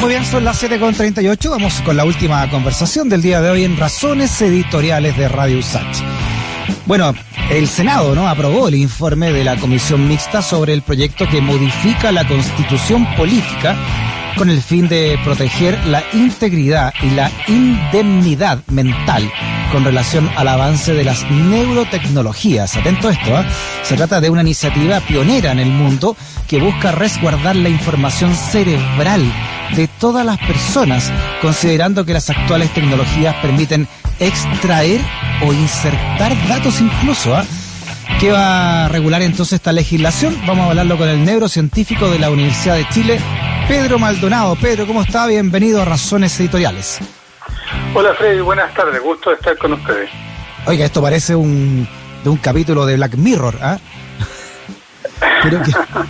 Muy bien, son las 7.38. Vamos con la última conversación del día de hoy en Razones Editoriales de Radio USACH. Bueno, el Senado ¿no? aprobó el informe de la Comisión Mixta sobre el proyecto que modifica la constitución política con el fin de proteger la integridad y la indemnidad mental con relación al avance de las neurotecnologías. Atento a esto, ¿eh? se trata de una iniciativa pionera en el mundo que busca resguardar la información cerebral de todas las personas, considerando que las actuales tecnologías permiten extraer o insertar datos incluso. ¿ah? ¿Qué va a regular entonces esta legislación? Vamos a hablarlo con el neurocientífico de la Universidad de Chile, Pedro Maldonado. Pedro, ¿cómo está? Bienvenido a Razones Editoriales. Hola Freddy, buenas tardes, gusto de estar con ustedes. Oiga, esto parece un, de un capítulo de Black Mirror, ¿ah? Pero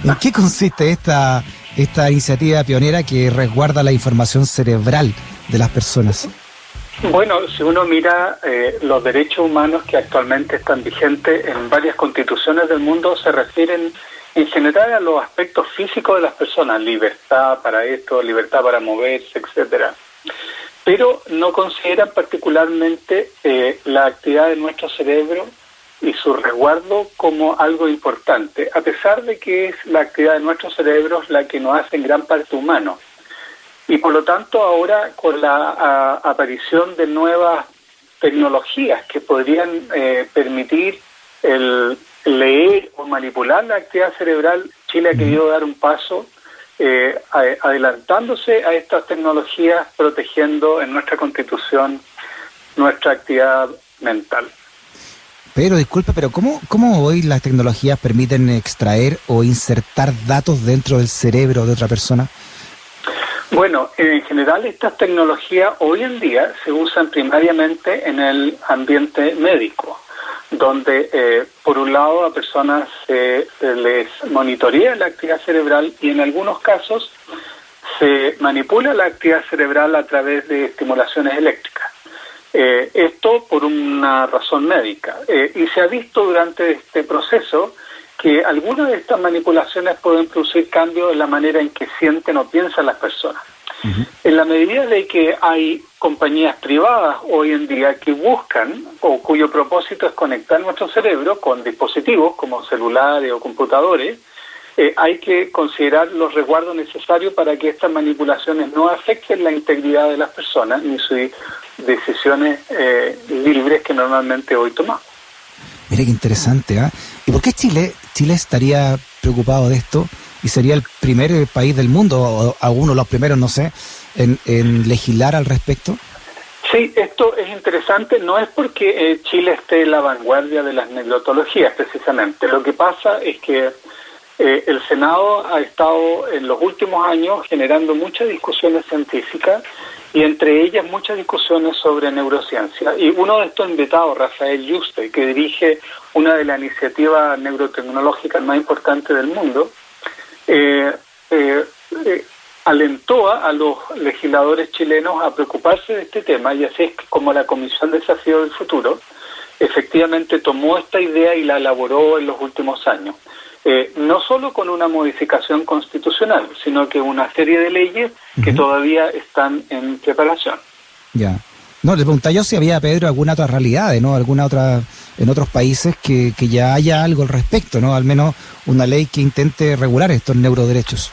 ¿en qué consiste esta, esta iniciativa pionera que resguarda la información cerebral de las personas? Bueno, si uno mira eh, los derechos humanos que actualmente están vigentes en varias constituciones del mundo, se refieren en general a los aspectos físicos de las personas, libertad para esto, libertad para moverse, etcétera. Pero no consideran particularmente eh, la actividad de nuestro cerebro y su resguardo como algo importante, a pesar de que es la actividad de nuestros cerebros la que nos hace en gran parte humanos. Y por lo tanto ahora con la aparición de nuevas tecnologías que podrían eh, permitir el leer o manipular la actividad cerebral, Chile ha querido dar un paso eh, adelantándose a estas tecnologías, protegiendo en nuestra constitución nuestra actividad mental. Pero disculpe, pero ¿cómo, ¿cómo hoy las tecnologías permiten extraer o insertar datos dentro del cerebro de otra persona? Bueno, en general estas tecnologías hoy en día se usan primariamente en el ambiente médico, donde eh, por un lado a personas se les monitorea la actividad cerebral y en algunos casos se manipula la actividad cerebral a través de estimulaciones eléctricas. Eh, esto por una razón médica. Eh, y se ha visto durante este proceso que algunas de estas manipulaciones pueden producir cambios en la manera en que sienten o piensan las personas. En la medida de que hay compañías privadas hoy en día que buscan o cuyo propósito es conectar nuestro cerebro con dispositivos como celulares o computadores, eh, hay que considerar los resguardos necesarios para que estas manipulaciones no afecten la integridad de las personas ni sus decisiones eh, libres que normalmente hoy tomamos. Mire qué interesante, ¿ah? ¿Y por qué Chile, Chile estaría preocupado de esto y sería el primer país del mundo, o alguno de los primeros, no sé, en, en legislar al respecto? Sí, esto es interesante, no es porque eh, Chile esté en la vanguardia de las neurotologías precisamente, lo que pasa es que eh, el Senado ha estado en los últimos años generando muchas discusiones científicas y entre ellas muchas discusiones sobre neurociencia. Y uno de estos invitados, Rafael Yuste, que dirige una de las iniciativas neurotecnológicas más importantes del mundo, eh, eh, alentó a los legisladores chilenos a preocuparse de este tema y así es como la Comisión de Desafío del Futuro efectivamente tomó esta idea y la elaboró en los últimos años. Eh, no solo con una modificación constitucional, sino que una serie de leyes que todavía están en preparación. Ya. No, le preguntaba yo si había, Pedro, alguna otra realidad, ¿no? Alguna otra, en otros países que, que ya haya algo al respecto, ¿no? Al menos una ley que intente regular estos neuroderechos.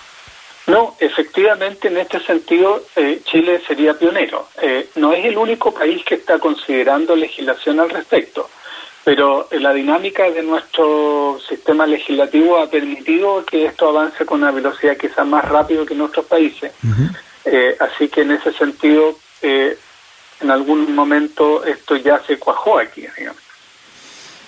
No, efectivamente, en este sentido, eh, Chile sería pionero. Eh, no es el único país que está considerando legislación al respecto pero la dinámica de nuestro sistema legislativo ha permitido que esto avance con una velocidad quizás más rápido que en otros países. Eh, así que en ese sentido, eh, en algún momento esto ya se cuajó aquí, digamos.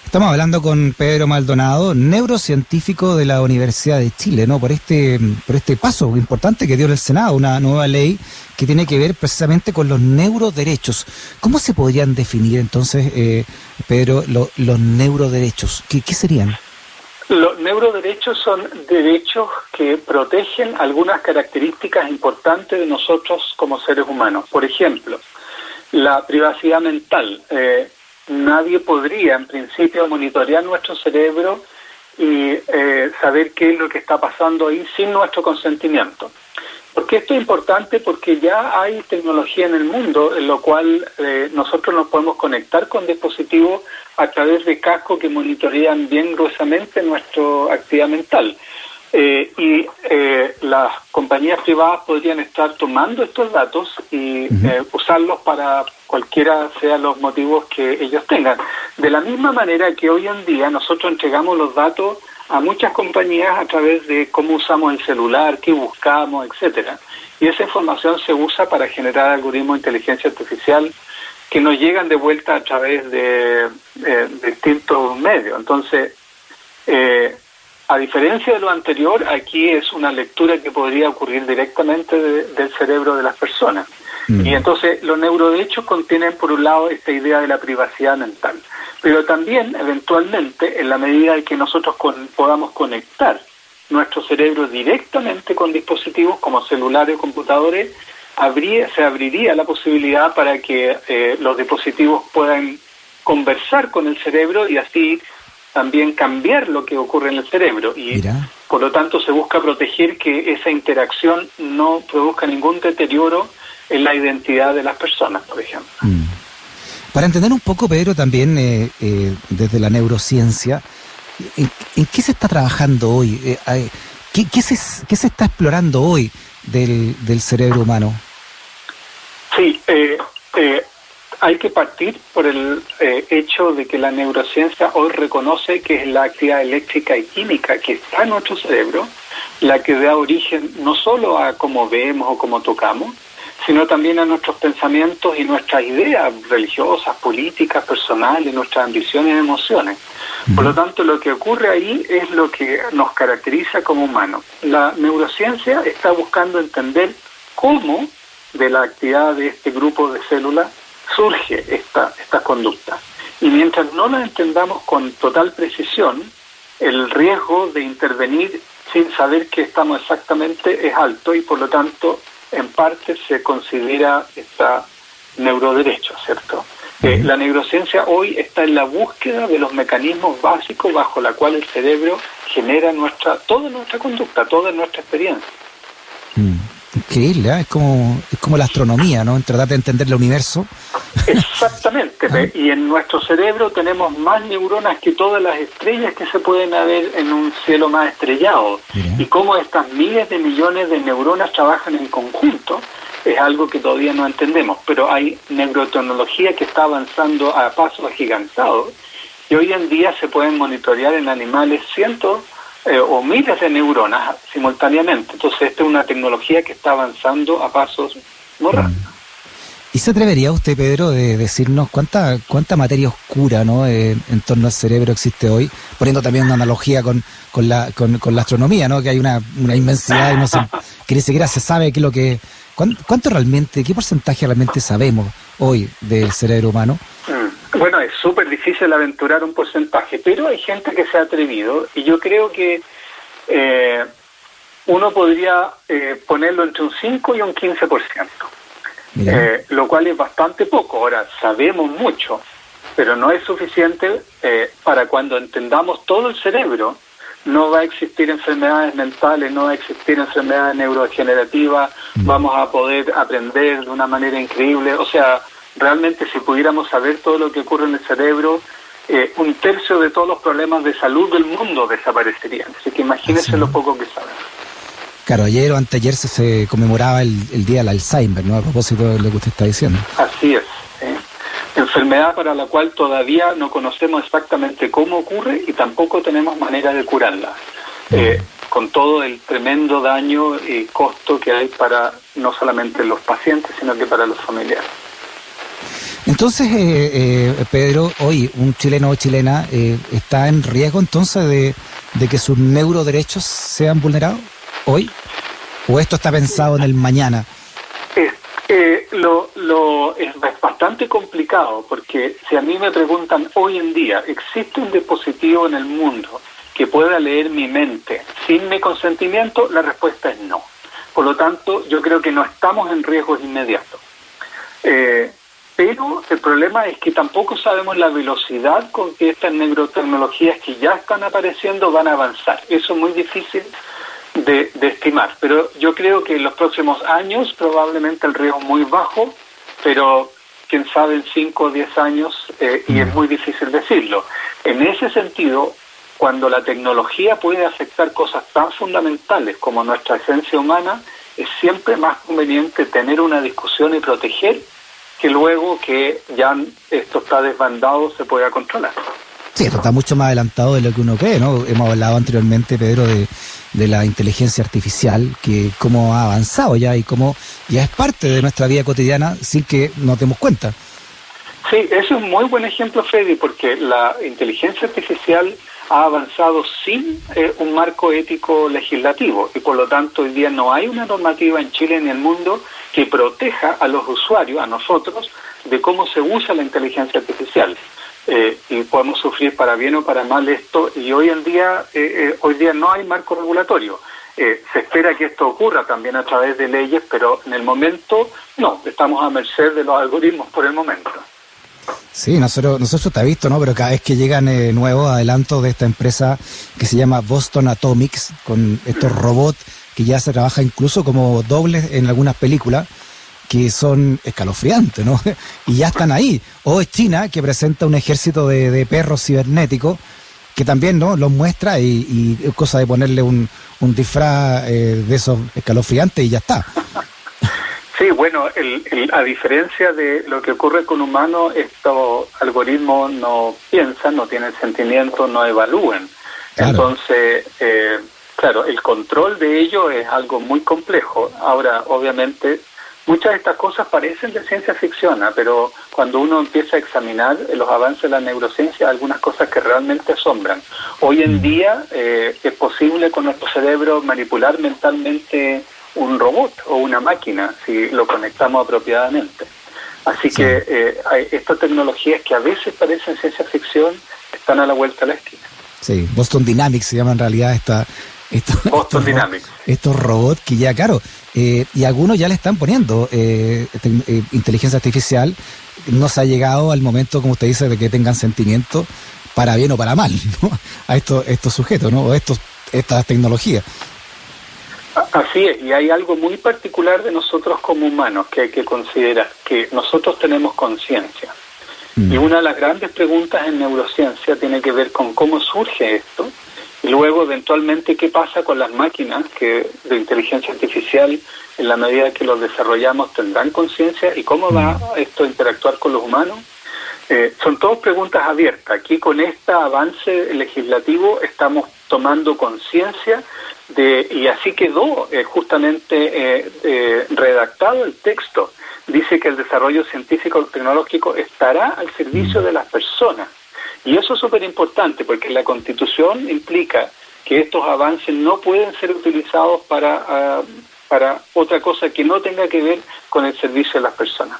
Estamos hablando con Pedro Maldonado, neurocientífico de la Universidad de Chile, ¿no? Por este, por este paso importante que dio el Senado, una nueva ley que tiene que ver precisamente con los neuroderechos. ¿Cómo se podrían definir entonces, eh, Pedro, los neuroderechos? ¿Qué, ¿Qué serían? Los neuroderechos son derechos que protegen algunas características importantes de nosotros como seres humanos. Por ejemplo, la privacidad mental. Eh, nadie podría, en principio, monitorear nuestro cerebro y eh, saber qué es lo que está pasando ahí sin nuestro consentimiento. Porque esto es importante porque ya hay tecnología en el mundo en lo cual eh, nosotros nos podemos conectar con dispositivos a través de cascos que monitorean bien gruesamente nuestra actividad mental. Eh, y eh, las compañías privadas podrían estar tomando estos datos y eh, usarlos para cualquiera sean los motivos que ellos tengan. De la misma manera que hoy en día nosotros entregamos los datos a muchas compañías a través de cómo usamos el celular, qué buscamos, etcétera. Y esa información se usa para generar algoritmos de inteligencia artificial que nos llegan de vuelta a través de, distintos medios. Entonces, eh, a diferencia de lo anterior, aquí es una lectura que podría ocurrir directamente del cerebro de las personas. Mm. Y entonces los neuroderechos contienen, por un lado, esta idea de la privacidad mental, pero también, eventualmente, en la medida en que nosotros podamos conectar nuestro cerebro directamente con dispositivos como celulares o computadores, habría, se abriría la posibilidad para que eh, los dispositivos puedan conversar con el cerebro y así también cambiar lo que ocurre en el cerebro y por lo tanto se busca proteger que esa interacción no produzca ningún deterioro en la identidad de las personas, por ejemplo. Mm. Para entender un poco, Pedro, también eh, eh, desde la neurociencia, ¿en, qué se está trabajando hoy? Eh, ¿qué, qué, se, ¿Qué se está explorando hoy del, del cerebro humano? Sí, eh, hay que partir por el eh, hecho de que la neurociencia hoy reconoce que es la actividad eléctrica y química que está en nuestro cerebro la que da origen no solo a cómo vemos o cómo tocamos, sino también a nuestros pensamientos y nuestras ideas religiosas, políticas, personales, nuestras ambiciones y emociones. Por lo tanto, lo que ocurre ahí es lo que nos caracteriza como humanos. La neurociencia está buscando entender cómo de la actividad de este grupo de células surge esta, esta conducta. Y mientras no la entendamos con total precisión, el riesgo de intervenir sin saber qué estamos exactamente es alto y por lo tanto en parte se considera esta neuroderecho, ¿cierto? Eh, la neurociencia hoy está en la búsqueda de los mecanismos básicos bajo la cual el cerebro genera nuestra toda nuestra conducta, toda nuestra experiencia. Mm. Increíble, ¿eh? es como es como la astronomía, ¿no? En tratar de entender el universo. Exactamente, ah. y en nuestro cerebro tenemos más neuronas que todas las estrellas que se pueden ver en un cielo más estrellado. Y cómo estas miles de millones de neuronas trabajan en conjunto es algo que todavía no entendemos, pero hay neurotecnología que está avanzando a pasos agigantados y hoy en día se pueden monitorear en animales cientos eh, o miles de neuronas simultáneamente. Entonces, esta es una tecnología que está avanzando a pasos muy rápidos. ¿Y se atrevería usted, Pedro, de decirnos cuánta cuánta materia oscura ¿no? Eh, en torno al cerebro existe hoy? Poniendo también una analogía con, con, la, con, la astronomía, ¿no? que hay una, una inmensidad y no se, que ni siquiera se sabe qué es lo que... ¿Cuánto realmente, qué porcentaje realmente sabemos hoy del cerebro humano? Mm. Bueno, es súper difícil aventurar un porcentaje, pero hay gente que se ha atrevido y yo creo que eh, uno podría eh, ponerlo entre un 5 y un 15%, eh, lo cual es bastante poco. Ahora, sabemos mucho, pero no es suficiente eh, para cuando entendamos todo el cerebro. No va a existir enfermedades mentales, no va a existir enfermedades neurodegenerativas, mm. vamos a poder aprender de una manera increíble. O sea, realmente si pudiéramos saber todo lo que ocurre en el cerebro, eh, un tercio de todos los problemas de salud del mundo desaparecerían. Así que imagínense lo poco que sabemos. Claro, ayer o anteayer se, se conmemoraba el, Día del Alzheimer, ¿no? A propósito de lo que usted está diciendo. Así es. Enfermedad para la cual todavía no conocemos exactamente cómo ocurre y tampoco tenemos manera de curarla. Eh, con todo el tremendo daño y costo que hay para no solamente los pacientes, sino que para los familiares. Entonces, eh, eh, Pedro, hoy un chileno o chilena eh, está en riesgo entonces de, que sus neuroderechos sean vulnerados hoy, o esto está pensado en el mañana. lo, lo, es bastante complicado porque si a mí me preguntan hoy en día, ¿existe un dispositivo en el mundo que pueda leer mi mente sin mi consentimiento? La respuesta es no. Por lo tanto, yo creo que no estamos en riesgos inmediatos. Eh, pero el problema es que tampoco sabemos la velocidad con que estas neurotecnologías que ya están apareciendo van a avanzar. Eso es muy difícil de, estimar. Pero yo creo que en los próximos años probablemente el riesgo es muy bajo, pero quién sabe en 5 o 10 años eh, y es mm. muy difícil decirlo. En ese sentido, cuando la tecnología puede afectar cosas tan fundamentales como nuestra esencia humana, es siempre más conveniente tener una discusión y proteger que luego que ya esto está desbandado se pueda controlar. Sí, esto está mucho más adelantado de lo que uno cree, ¿no? Hemos hablado anteriormente, Pedro, de, de la inteligencia artificial, que cómo ha avanzado ya y cómo ya es parte de nuestra vida cotidiana sin que nos demos cuenta. Sí, es un muy buen ejemplo, Freddy, porque la inteligencia artificial ha avanzado sin eh, un marco ético legislativo y por lo tanto hoy día no hay una normativa en Chile ni en el mundo que proteja a los usuarios, a nosotros, de cómo se usa la inteligencia artificial. Eh, y podemos sufrir para bien o para mal esto y hoy en día eh, hoy día no hay marco regulatorio. se espera que esto ocurra también a través de leyes, pero en el momento no, estamos a merced de los algoritmos por el momento. Sí, nosotros, nosotros ha visto, ¿no? Pero cada vez que llegan eh, nuevos adelantos de esta empresa que se llama Boston Atomics, con estos robots que ya se trabaja incluso como dobles en algunas películas, que son escalofriantes, ¿no? y ya están ahí. O es China, que presenta un ejército de, perros cibernéticos, que también, ¿no? Los muestra y, y cosa de ponerle un, un disfraz eh, de esos escalofriantes y ya está. Sí, bueno, a diferencia de lo que ocurre con humanos, estos algoritmos no piensan, no tienen sentimiento, no evalúan. Entonces, eh, claro, el control de ellos es algo muy complejo. Ahora, obviamente, muchas de estas cosas parecen de ciencia ficción, ¿ah? pero cuando uno empieza a examinar los avances de la neurociencia, hay algunas cosas que realmente asombran. Hoy en mm. día eh, es posible con nuestro cerebro manipular mentalmente un robot o una máquina si lo conectamos apropiadamente. Así que eh, hay estas tecnologías que a veces parecen ciencia ficción están a la vuelta a la esquina. Sí, Boston Dynamics se llama en realidad esta, estos, Boston Dynamics. estos robots que ya, claro, eh, y algunos ya le están poniendo eh, inteligencia artificial. No se ha llegado al momento, como usted dice, de que tengan sentimiento para bien o para mal ¿no? a estos, estos sujetos, ¿no? o estos, estas tecnologías. Así es, y hay algo muy particular de nosotros como humanos que hay que considerar, que nosotros tenemos conciencia. Mm. Y una de las grandes preguntas en neurociencia tiene que ver con cómo surge esto, luego eventualmente qué pasa con las máquinas que de inteligencia artificial en la medida que los desarrollamos tendrán conciencia y cómo va mm. esto a interactuar con los humanos. Eh, son todas preguntas abiertas. Aquí con este avance legislativo estamos tomando conciencia de, y así quedó eh, justamente eh, eh, redactado el texto. Dice que el desarrollo científico tecnológico estará al servicio de las personas. Y eso es súper importante porque la Constitución implica que estos avances no pueden ser utilizados para, ah, para otra cosa que no tenga que ver con el servicio de las personas.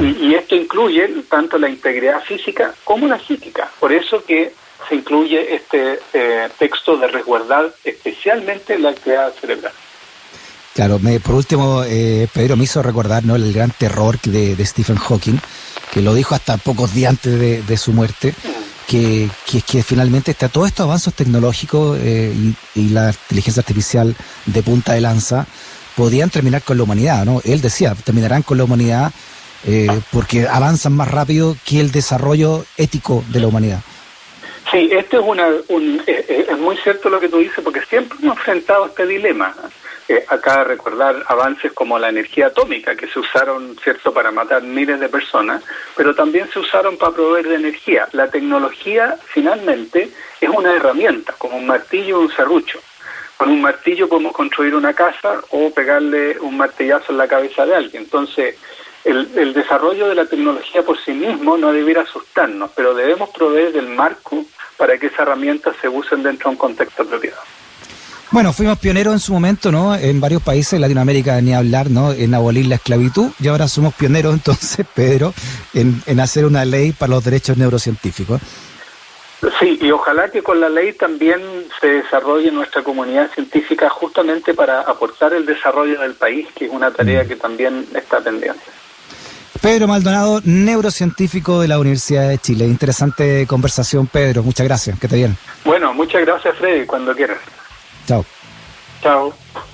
Y, y, esto incluye tanto la integridad física como la psíquica. Por eso que se incluye este eh, texto de resguardar especialmente la actividad cerebral. Claro, me, por último, eh, Pedro me hizo recordar ¿no? el gran terror de, Stephen Hawking, que lo dijo hasta pocos días antes de, su muerte, mm. Que, que, finalmente está todos estos avances tecnológicos eh, y, la inteligencia artificial de punta de lanza podían terminar con la humanidad, ¿no? Él decía, terminarán con la humanidad eh, porque avanzan más rápido que el desarrollo ético de la humanidad. Sí, esto es, una, un, es, muy cierto lo que tú dices, porque siempre hemos enfrentado este dilema. Eh, acá recordar avances como la energía atómica, que se usaron, cierto, para matar miles de personas, pero también se usaron para proveer de energía. La tecnología, finalmente, es una herramienta, como un martillo o un serrucho. Con un martillo podemos construir una casa o pegarle un martillazo en la cabeza de alguien. Entonces, el, el, desarrollo de la tecnología por sí mismo no debiera asustarnos, pero debemos proveer del marco para que esas herramientas se usen dentro de un contexto apropiado. Bueno, fuimos pioneros en su momento, ¿no? En varios países de Latinoamérica ni hablar, ¿no? En abolir la esclavitud y ahora somos pioneros entonces, Pedro, en, en hacer una ley para los derechos neurocientíficos. Sí, y ojalá que con la ley también se desarrolle nuestra comunidad científica justamente para aportar el desarrollo del país, que es una tarea mm. que también está pendiente. Pedro Maldonado, neurocientífico de la Universidad de Chile. Interesante conversación, Pedro. Muchas gracias. Que te bien. Bueno, muchas gracias, Freddy. Cuando quieras. Chao. Chao.